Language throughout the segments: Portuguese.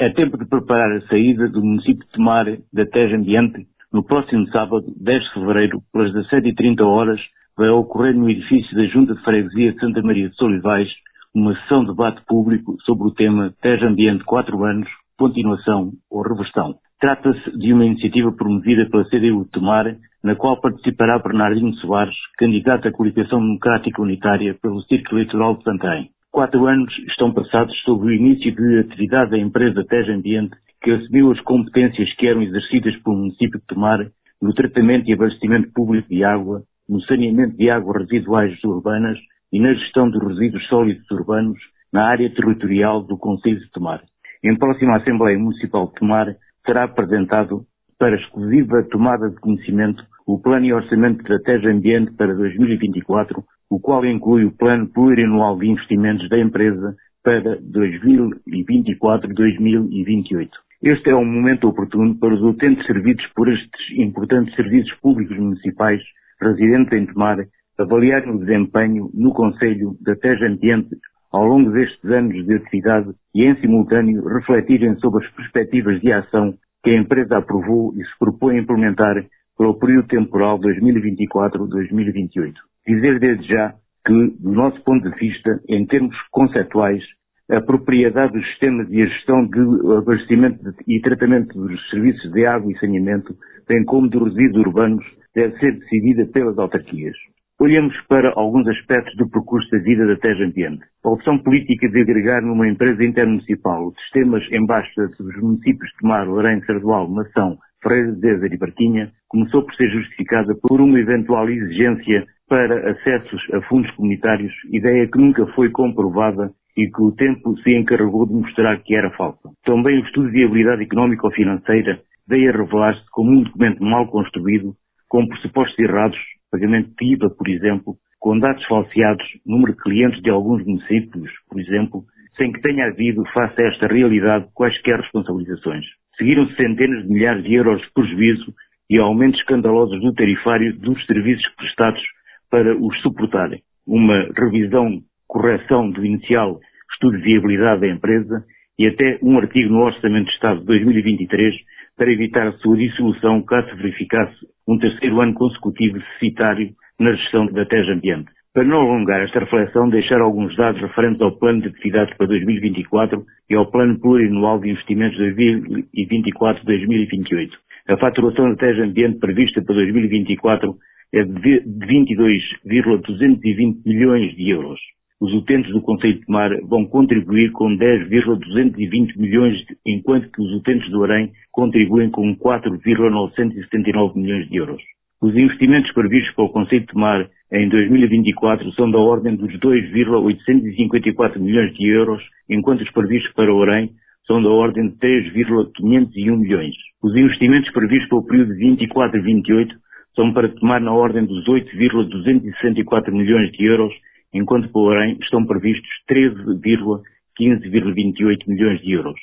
É tempo de preparar a saída do município de Tomar da Teja Ambiente no próximo sábado, 10 de fevereiro, pelas 17h30 horas, vai ocorrer no edifício da Junta de Freguesia de Santa Maria de Solivais uma sessão de debate público sobre o tema Teja Ambiente 4 anos, continuação ou reversão. Trata-se de uma iniciativa promovida pela CDU de Tomar, na qual participará Bernardino Soares, candidato à coligação democrática unitária pelo Círculo Eleitoral de Santarém. Quatro anos estão passados sobre o início de atividade da empresa Teja Ambiente, que assumiu as competências que eram exercidas pelo município de Tomar no tratamento e abastecimento público de água, no saneamento de águas residuais urbanas e na gestão dos resíduos sólidos urbanos na área territorial do Conselho de Tomar. Em próxima Assembleia Municipal de Tomar será apresentado para exclusiva tomada de conhecimento o Plano e Orçamento de Estratégia Ambiente para 2024, o qual inclui o Plano Plurianual de Investimentos da empresa para 2024-2028. Este é um momento oportuno para os utentes servidos por estes importantes serviços públicos municipais residentes em Tomar avaliarem o desempenho no Conselho da Teja Ambiente ao longo destes anos de atividade e, em simultâneo, refletirem sobre as perspectivas de ação que a empresa aprovou e se propõe implementar para o período temporal 2024-2028. Dizer desde já que, do nosso ponto de vista, em termos conceptuais, a propriedade dos sistemas e a gestão de abastecimento e tratamento dos serviços de água e saneamento, bem como dos resíduos urbanos, deve ser decidida pelas autarquias. Olhamos para alguns aspectos do percurso da vida da Teja Ambiente. A opção política de agregar numa empresa intermunicipal sistemas em baixa dos municípios de Mar, Lourenço, Sardual, Mação, Freire de Dezer e Barquinha começou por ser justificada por uma eventual exigência para acessos a fundos comunitários, ideia que nunca foi comprovada e que o tempo se encarregou de mostrar que era falsa. Também o estudo de viabilidade económica ou financeira veio a revelar-se como um documento mal construído, com pressupostos errados pagamento de IVA, por exemplo, com dados falseados, número de clientes de alguns municípios, por exemplo, sem que tenha havido, face a esta realidade, quaisquer responsabilizações. Seguiram-se centenas de milhares de euros de prejuízo e aumentos escandalosos do tarifário dos serviços prestados para os suportarem. Uma revisão, correção do inicial estudo de viabilidade da empresa e até um artigo no Orçamento de Estado de 2023 para evitar a sua dissolução caso se verificasse um terceiro ano consecutivo deficitário na gestão da Teja Ambiente. Para não alongar esta reflexão, deixar alguns dados referentes ao plano de atividades para 2024 e ao plano plurianual de investimentos 2024-2028. A faturação da Teja Ambiente prevista para 2024 é de 22,220 milhões de euros os utentes do Conselho de Tomar vão contribuir com 10,220 milhões, enquanto que os utentes do Arém contribuem com 4,979 milhões de euros. Os investimentos previstos para o Conselho de Tomar em 2024 são da ordem dos 2,854 milhões de euros, enquanto os previstos para o Arém são da ordem de 3,501 milhões. Os investimentos previstos para o período de 24 e 28 são para tomar na ordem dos 8,264 milhões de euros, enquanto, porém, estão previstos 13,15,28 milhões de euros.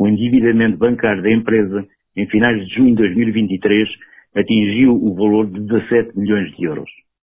O endividamento bancário da empresa, em finais de junho de 2023, atingiu o valor de 17 milhões de euros.